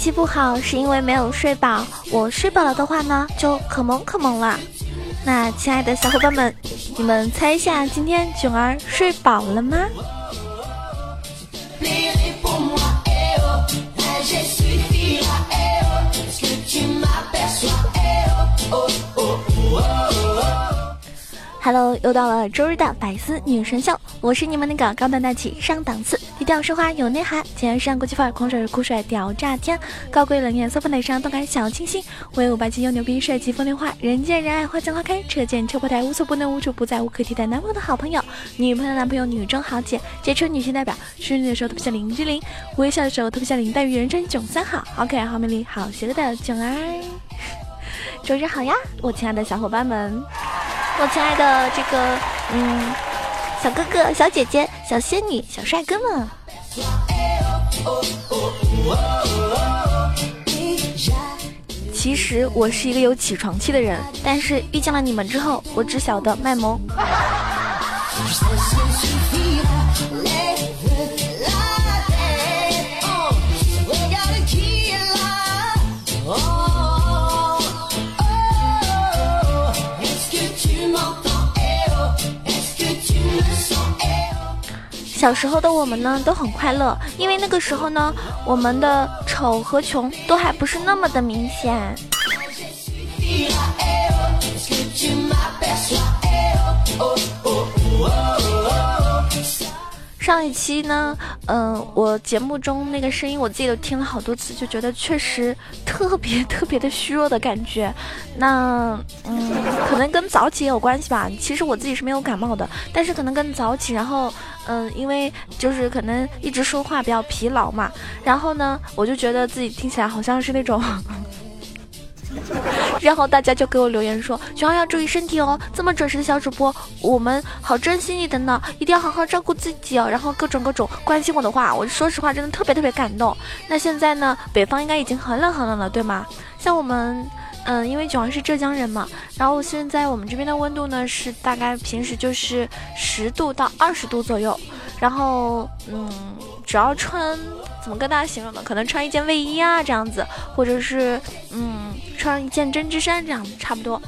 气不好是因为没有睡饱，我睡饱了的话呢，就可萌可萌了。那亲爱的小伙伴们，你们猜一下，今天囧儿睡饱了吗？Hello，又到了周日的百思女神秀，我是你们那个高端大气上档次、低调奢华有内涵、简约时尚国际范儿、狂拽酷帅屌炸天、高贵冷艳色粉内伤动感小清新、威武霸气又牛逼、帅气风流话、人见人爱花见花开、车见车爆胎、无所不能、无处不在、无可替代、男朋友的好朋友、女朋友男朋友、女中豪杰、杰出女性代表、生日的时候特别像林志玲，微笑的时候特别像林黛玉，人称囧三好，好可爱、好美丽、好邪恶的囧儿。周日好呀，我亲爱的小伙伴们。我亲爱的这个，嗯，小哥哥、小姐姐、小仙女、小帅哥们，其实我是一个有起床气的人，但是遇见了你们之后，我只晓得卖萌。小时候的我们呢，都很快乐，因为那个时候呢，我们的丑和穷都还不是那么的明显。上一期呢，嗯，我节目中那个声音，我自己都听了好多次，就觉得确实特别特别的虚弱的感觉。那，嗯，可能跟早起也有关系吧。其实我自己是没有感冒的，但是可能跟早起，然后，嗯，因为就是可能一直说话比较疲劳嘛，然后呢，我就觉得自己听起来好像是那种。然后大家就给我留言说：“囧儿要注意身体哦，这么准时的小主播，我们好珍惜你的呢，一定要好好照顾自己哦。”然后各种各种关心我的话，我说实话真的特别特别感动。那现在呢，北方应该已经很冷很冷了，对吗？像我们，嗯，因为九儿是浙江人嘛，然后现在我们这边的温度呢是大概平时就是十度到二十度左右，然后嗯，只要穿怎么跟大家形容呢？可能穿一件卫衣啊这样子，或者是嗯。穿一件针织衫这样子差不多。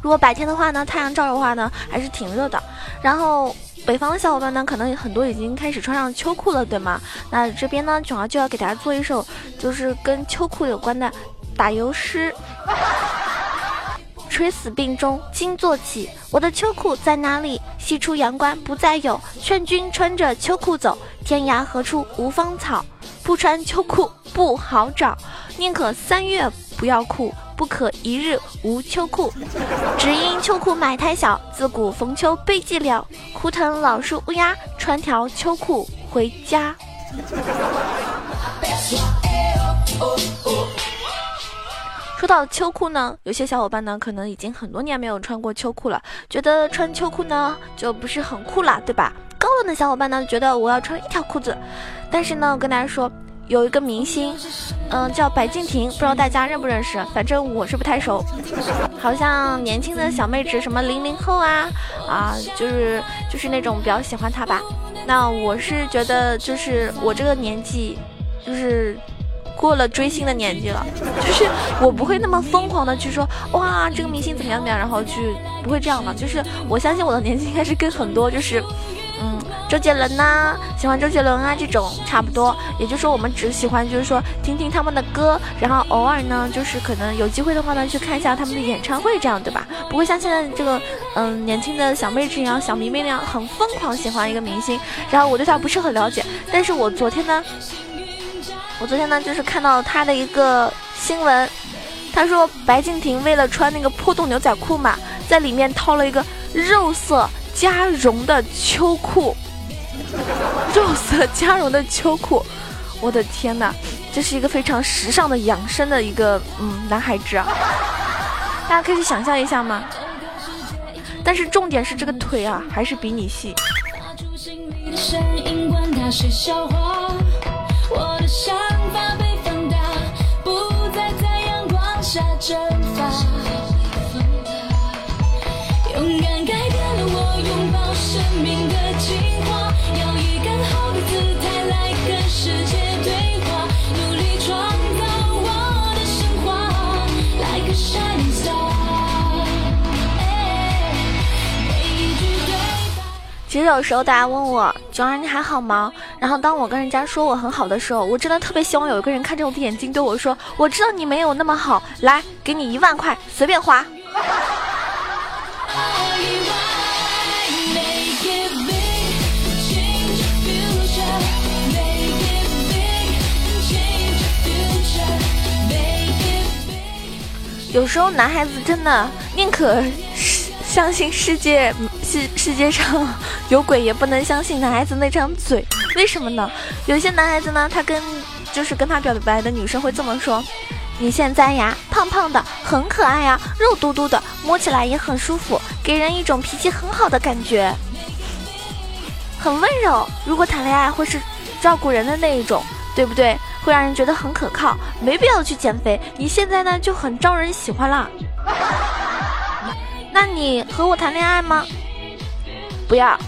如果白天的话呢，太阳照的话呢，还是挺热的。然后北方的小伙伴呢，可能很多已经开始穿上秋裤了，对吗？那这边呢，九儿就要给大家做一首就是跟秋裤有关的打油诗。垂死病中惊坐起，我的秋裤在哪里？西出阳关不再有，劝君穿着秋裤走，天涯何处无芳草？不穿秋裤不好找，宁可三月。不要裤，不可一日无秋裤。只因秋裤买太小，自古逢秋悲寂寥。枯藤老树乌鸦，穿条秋裤回家。说到秋裤呢，有些小伙伴呢，可能已经很多年没有穿过秋裤了，觉得穿秋裤呢就不是很酷啦，对吧？高冷的小伙伴呢，觉得我要穿一条裤子。但是呢，我跟大家说。有一个明星，嗯，叫白敬亭，不知道大家认不认识？反正我是不太熟。好像年轻的小妹纸，什么零零后啊，啊，就是就是那种比较喜欢他吧。那我是觉得，就是我这个年纪，就是过了追星的年纪了，就是我不会那么疯狂的去说，哇，这个明星怎么样怎么样，然后去不会这样的。就是我相信我的年纪应该是跟很多就是。嗯，周杰伦呐，喜欢周杰伦啊，这种差不多。也就是说，我们只喜欢就是说听听他们的歌，然后偶尔呢，就是可能有机会的话呢，去看一下他们的演唱会，这样对吧？不会像现在这个嗯年轻的小妹纸一样、小迷妹那样很疯狂喜欢一个明星，然后我对他不是很了解。但是我昨天呢，我昨天呢就是看到他的一个新闻，他说白敬亭为了穿那个破洞牛仔裤嘛，在里面套了一个肉色。加绒的秋裤，肉色加绒的秋裤，我的天哪！这是一个非常时尚的养生的一个嗯男孩子啊，大家可以想象一下吗？但是重点是这个腿啊，还是比你细。我的笑蒸发勇敢改变了我拥抱生命的情话，要以更好的姿态来跟世界对话。努力创造我的神话其实有时候大家问我，九儿你还好吗？然后当我跟人家说我很好的时候，我真的特别希望有一个人看着我的眼睛对我说：“我知道你没有那么好，来，给你一万块，随便花。”有时候男孩子真的宁可相信世界世世界上 有鬼，也不能相信男孩子那张嘴。为什么呢？有些男孩子呢，他跟就是跟他表白的女生会这么说：“你现在呀，胖胖的，很可爱呀，肉嘟嘟的，摸起来也很舒服，给人一种脾气很好的感觉，很温柔。如果谈恋爱会是照顾人的那一种，对不对？”会让人觉得很可靠，没必要去减肥。你现在呢就很招人喜欢啦。那你和我谈恋爱吗？不要。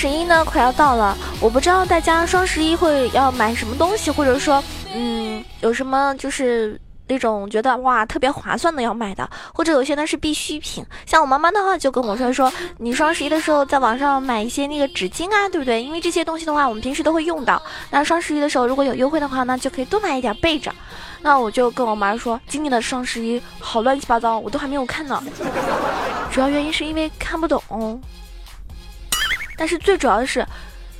十一呢，快要到了，我不知道大家双十一会要买什么东西，或者说，嗯，有什么就是那种觉得哇特别划算的要买的，或者有些呢是必需品。像我妈妈的话就跟我说说，你双十一的时候在网上买一些那个纸巾啊，对不对？因为这些东西的话，我们平时都会用到。那双十一的时候如果有优惠的话呢，就可以多买一点备着。那我就跟我妈说，今年的双十一好乱七八糟，我都还没有看呢。主要原因是因为看不懂。但是最主要的是，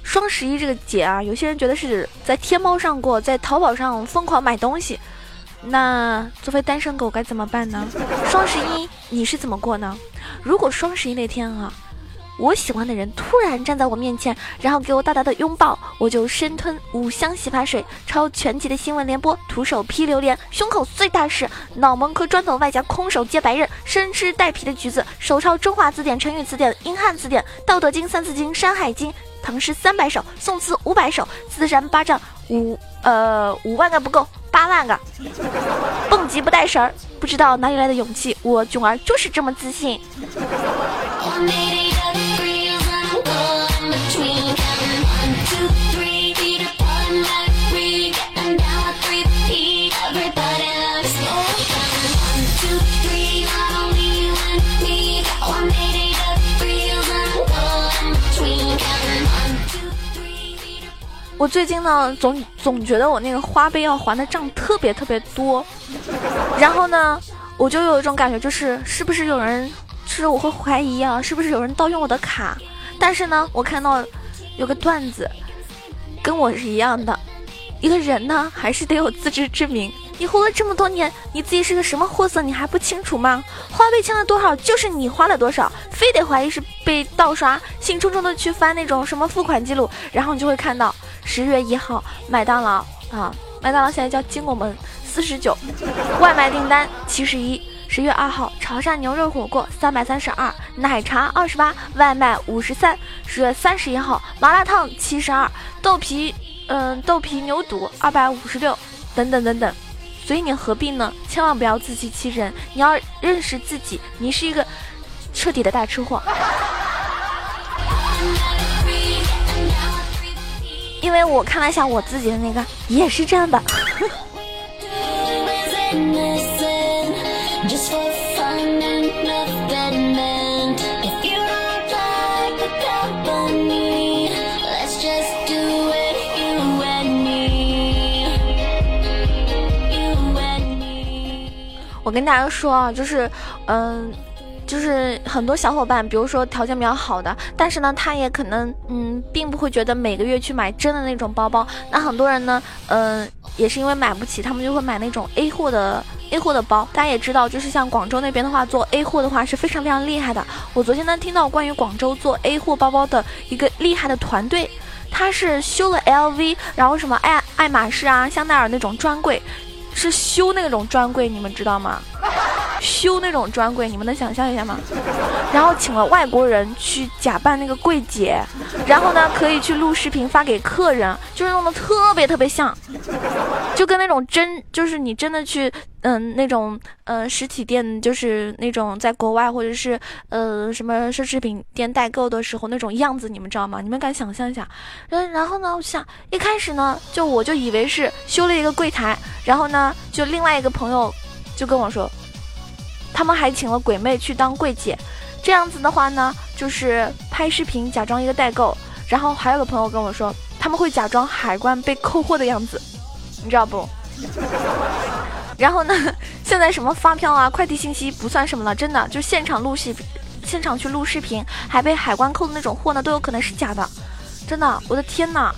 双十一这个节啊，有些人觉得是在天猫上过，在淘宝上疯狂买东西。那作为单身狗该怎么办呢？双十一你是怎么过呢？如果双十一那天啊。我喜欢的人突然站在我面前，然后给我大大的拥抱，我就深吞五香洗发水，抄全集的新闻联播，徒手劈榴莲，胸口碎大石，脑门磕砖头，外加空手接白刃，生吃带皮的橘子，手抄中华字典、成语词典、英汉字典、道德经、三字经、山海经、唐诗三百首，宋词五百首，自然八丈五呃五万个不够，八万个，蹦极不带绳儿，不知道哪里来的勇气，我囧儿就是这么自信。我最近呢，总总觉得我那个花呗要还的账特别特别多，然后呢，我就有一种感觉，就是是不是有人，就是我会怀疑啊，是不是有人盗用我的卡？但是呢，我看到有个段子，跟我是一样的，一个人呢，还是得有自知之明。你活了这么多年，你自己是个什么货色，你还不清楚吗？花呗欠了多少，就是你花了多少，非得怀疑是被盗刷，兴冲冲的去翻那种什么付款记录，然后你就会看到十月一号麦当劳啊，麦当劳现在叫金拱门四十九，外卖订单七十一。十月二号潮汕牛肉火锅三百三十二，奶茶二十八，外卖五十三。十月三十一号麻辣烫七十二，豆皮嗯豆皮牛肚二百五十六，等等等等。所以你何必呢？千万不要自欺欺人，你要认识自己，你是一个彻底的大吃货。因为我看了一下我自己的那个，也是这样的。我跟大家说啊，就是，嗯。就是很多小伙伴，比如说条件比较好的，但是呢，他也可能嗯，并不会觉得每个月去买真的那种包包。那很多人呢，嗯，也是因为买不起，他们就会买那种 A 货的 A 货的包。大家也知道，就是像广州那边的话，做 A 货的话是非常非常厉害的。我昨天呢，听到关于广州做 A 货包包的一个厉害的团队，他是修了 LV，然后什么爱爱马仕啊、香奈儿那种专柜，是修那种专柜，你们知道吗？修那种专柜，你们能想象一下吗？然后请了外国人去假扮那个柜姐，然后呢可以去录视频发给客人，就是弄得特别特别像，就跟那种真，就是你真的去，嗯，那种呃实体店，就是那种在国外或者是呃什么奢侈品店代购的时候那种样子，你们知道吗？你们敢想象一下？嗯，然后呢，我想一开始呢，就我就以为是修了一个柜台，然后呢，就另外一个朋友就跟我说。他们还请了鬼妹去当柜姐，这样子的话呢，就是拍视频假装一个代购。然后还有个朋友跟我说，他们会假装海关被扣货的样子，你知道不？然后呢，现在什么发票啊、快递信息不算什么了，真的就现场录视，现场去录视频还被海关扣的那种货呢，都有可能是假的。真的，我的天哪，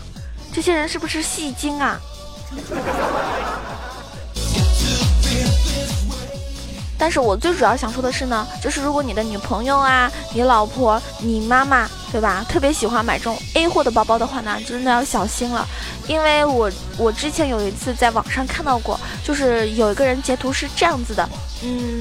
这些人是不是戏精啊？但是我最主要想说的是呢，就是如果你的女朋友啊、你老婆、你妈妈，对吧，特别喜欢买这种 A 货的包包的话呢，真的要小心了，因为我我之前有一次在网上看到过，就是有一个人截图是这样子的，嗯，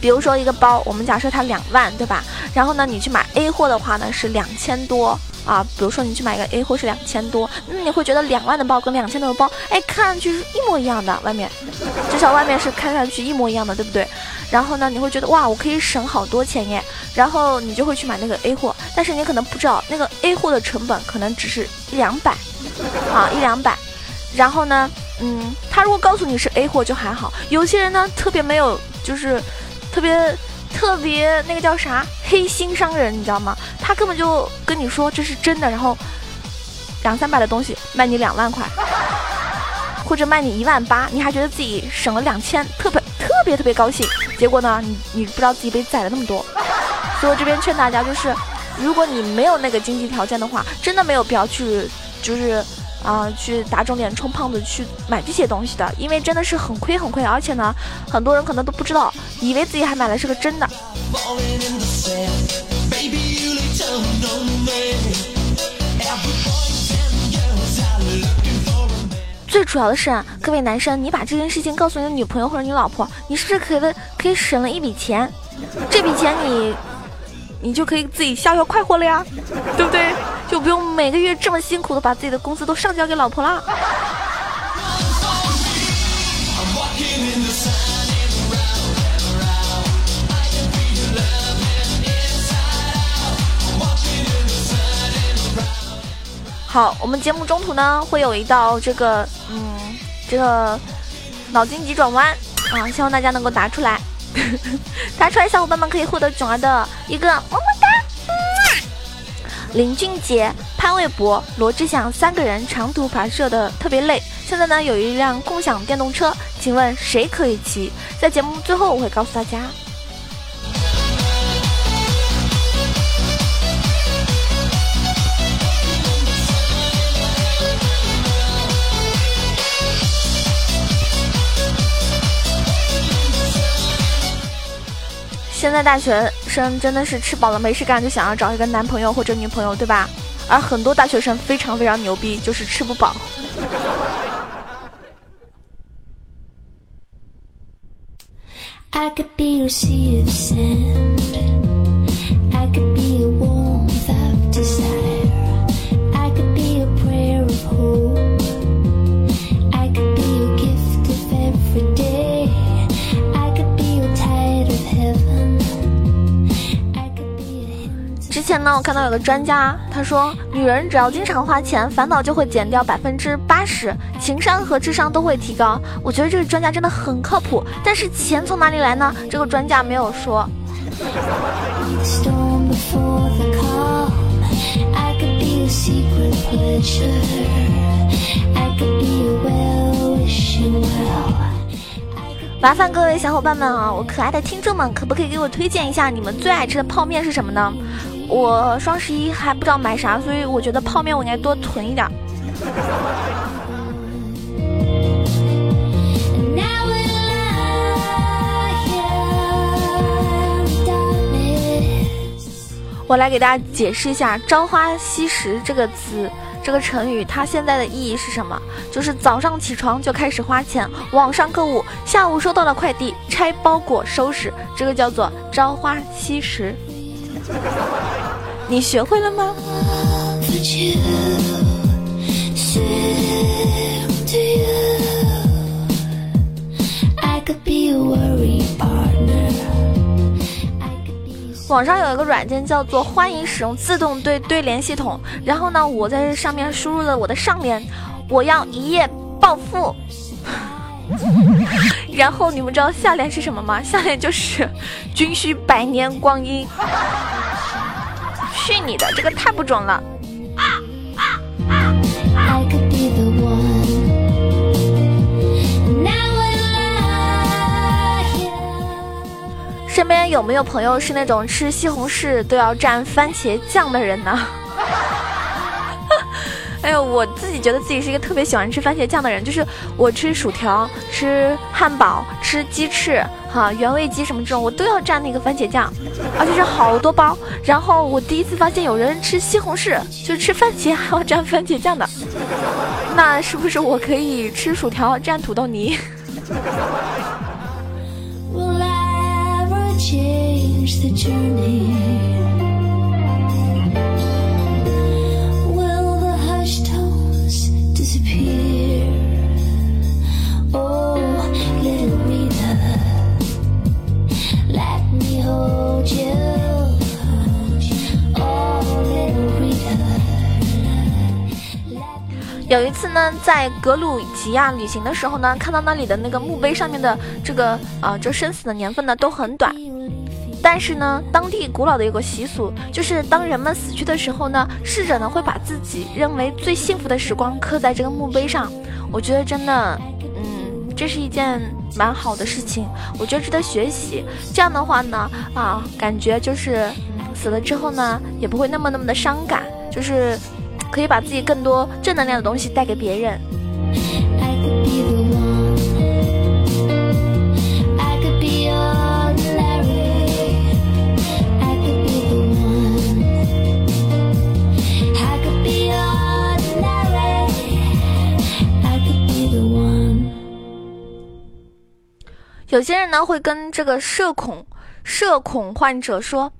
比如说一个包，我们假设它两万，对吧？然后呢，你去买 A 货的话呢是两千多。啊，比如说你去买一个 A 货是两千多，那你会觉得两万的包跟两千多的包，哎，看上去是一模一样的，外面，至少外面是看上去一模一样的，对不对？然后呢，你会觉得哇，我可以省好多钱耶，然后你就会去买那个 A 货，但是你可能不知道那个 A 货的成本可能只是一两百，啊，一两百，然后呢，嗯，他如果告诉你是 A 货就还好，有些人呢特别没有，就是特别。特别那个叫啥黑心商人，你知道吗？根本就跟你说这是真的，然后两三百的东西卖你两万块，或者卖你一万八，你还觉得自己省了两千，特别特别特别高兴。结果呢，你你不知道自己被宰了那么多。所以我这边劝大家就是，如果你没有那个经济条件的话，真的没有必要去，就是。啊，去打肿脸充胖子去买这些东西的，因为真的是很亏很亏，而且呢，很多人可能都不知道，以为自己还买的是个真的。最主要的是，各位男生，你把这件事情告诉你的女朋友或者你老婆，你是不是可以可以省了一笔钱？这笔钱你。你就可以自己逍遥快活了呀，对不对？就不用每个月这么辛苦的把自己的工资都上交给老婆啦。好，我们节目中途呢会有一道这个嗯这个脑筋急转弯啊，希望大家能够答出来。答出来，小伙伴们可以获得囧儿的一个么么哒。林俊杰、潘玮柏、罗志祥三个人长途跋涉的特别累，现在呢有一辆共享电动车，请问谁可以骑？在节目最后我会告诉大家。现在大学生真的是吃饱了没事干，就想要找一个男朋友或者女朋友，对吧？而很多大学生非常非常牛逼，就是吃不饱。呢，我看到有个专家，他说女人只要经常花钱，烦恼就会减掉百分之八十，情商和智商都会提高。我觉得这个专家真的很靠谱，但是钱从哪里来呢？这个专家没有说。麻烦各位小伙伴们啊，我可爱的听众们，可不可以给我推荐一下你们最爱吃的泡面是什么呢？我双十一还不知道买啥，所以我觉得泡面我应该多囤一点。我来给大家解释一下“朝花夕拾”这个词，这个成语它现在的意义是什么？就是早上起床就开始花钱，网上购物，下午收到了快递，拆包裹收拾，这个叫做“朝花夕拾”。你学会了吗？网上有一个软件叫做“欢迎使用自动对对联系统”，然后呢，我在这上面输入了我的上联，我要一夜暴富。然后你们知道下联是什么吗？下联就是 君需百年光阴。去你的，这个太不准了。身边有没有朋友是那种吃西红柿都要蘸番茄酱的人呢？哎呦，我自己觉得自己是一个特别喜欢吃番茄酱的人，就是我吃薯条、吃汉堡、吃鸡翅、哈原味鸡什么这种，我都要蘸那个番茄酱，而且是好多包。然后我第一次发现有人吃西红柿就吃番茄还要蘸番茄酱的，那是不是我可以吃薯条蘸土豆泥？change the journey. 有一次呢，在格鲁吉亚旅行的时候呢，看到那里的那个墓碑上面的这个啊，这生死的年份呢都很短。但是呢，当地古老的有个习俗，就是当人们死去的时候呢，逝者呢会把自己认为最幸福的时光刻在这个墓碑上。我觉得真的，嗯，这是一件蛮好的事情，我觉得值得学习。这样的话呢，啊，感觉就是死了之后呢，也不会那么那么的伤感，就是可以把自己更多正能量的东西带给别人。有些人呢会跟这个社恐、社恐患者说：“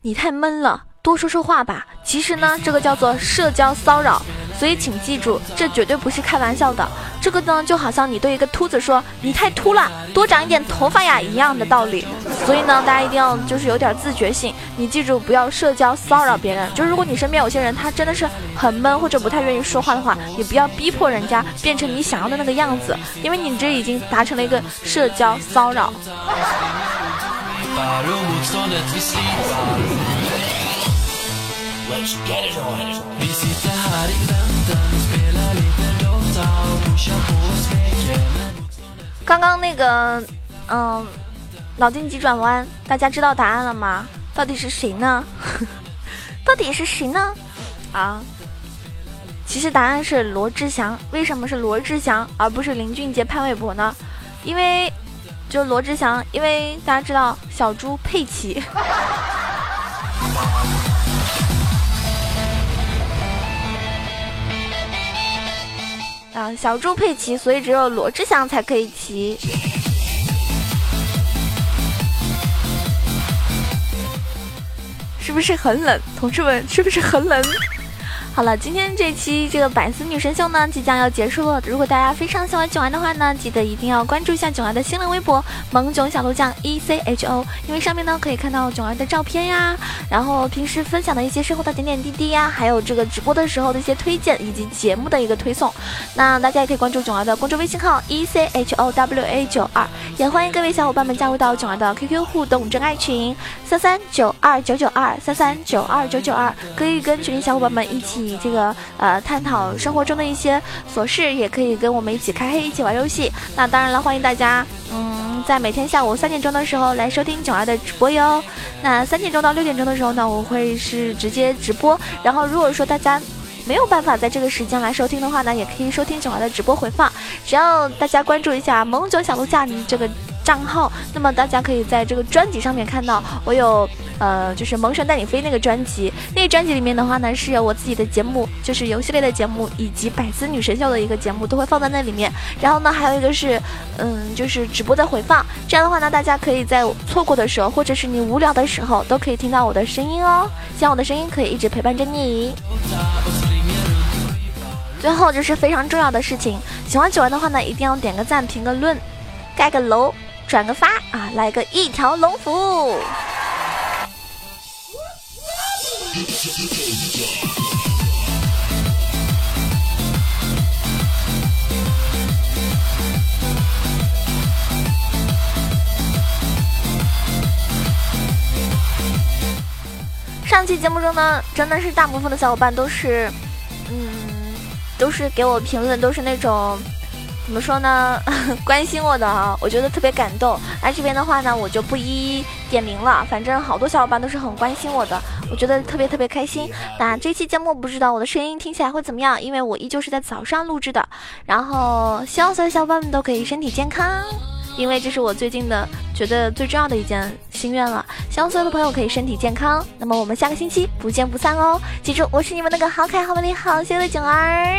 你太闷了，多说说话吧。”其实呢，这个叫做社交骚扰。所以请记住，这绝对不是开玩笑的。这个呢，就好像你对一个秃子说“你太秃了，多长一点头发呀”一样的道理。所以呢，大家一定要就是有点自觉性。你记住，不要社交骚扰别人。就是如果你身边有些人他真的是很闷或者不太愿意说话的话，也不要逼迫人家变成你想要的那个样子，因为你这已经达成了一个社交骚扰。刚刚那个，嗯，脑筋急转弯，大家知道答案了吗？到底是谁呢？到底是谁呢？啊，其实答案是罗志祥。为什么是罗志祥而不是林俊杰、潘玮柏呢？因为，就罗志祥，因为大家知道小猪佩奇。小猪佩奇，所以只有罗志祥才可以骑。是不是很冷，同志们？是不是很冷？好了，今天这期这个百思女神秀呢，即将要结束了。如果大家非常喜欢囧儿的话呢，记得一定要关注一下囧儿的新浪微博“萌囧小鹿酱 E C H O”，因为上面呢可以看到囧儿的照片呀，然后平时分享的一些生活的点点滴滴呀，还有这个直播的时候的一些推荐以及节目的一个推送。那大家也可以关注囧儿的公众微信号 E C H O W A 九二，也欢迎各位小伙伴们加入到囧儿的 QQ 互动真爱群三三九二九九二三三九二九九二，可以跟群里小伙伴们一起。以这个呃探讨生活中的一些琐事，也可以跟我们一起开黑，一起玩游戏。那当然了，欢迎大家嗯，在每天下午三点钟的时候来收听囧儿的直播哟。那三点钟到六点钟的时候呢，我会是直接直播。然后如果说大家没有办法在这个时间来收听的话呢，也可以收听囧儿的直播回放。只要大家关注一下“萌囧小鹿酱”这个账号，那么大家可以在这个专辑上面看到我有。呃，就是《萌神带你飞》那个专辑，那个专辑里面的话呢，是有我自己的节目，就是游戏类的节目，以及百思女神秀的一个节目，都会放在那里面。然后呢，还有一个是，嗯，就是直播的回放。这样的话呢，大家可以在错过的时候，或者是你无聊的时候，都可以听到我的声音哦。希望我的声音可以一直陪伴着你。最后就是非常重要的事情，喜欢九儿的话呢，一定要点个赞、评个论、盖个楼、转个发啊，来个一条龙服务。上期节目中呢，真的是大部分的小伙伴都是，嗯，都是给我评论，都是那种。怎么说呢？关心我的啊，我觉得特别感动。而这边的话呢，我就不一一点名了。反正好多小伙伴都是很关心我的，我觉得特别特别开心。那这期节目不知道我的声音听起来会怎么样？因为我依旧是在早上录制的。然后希望所有小伙伴们都可以身体健康，因为这是我最近的觉得最重要的一件心愿了。希望所有的朋友可以身体健康。那么我们下个星期不见不散哦！记住，我是你们那个好可爱、好美丽、好秀的囧儿。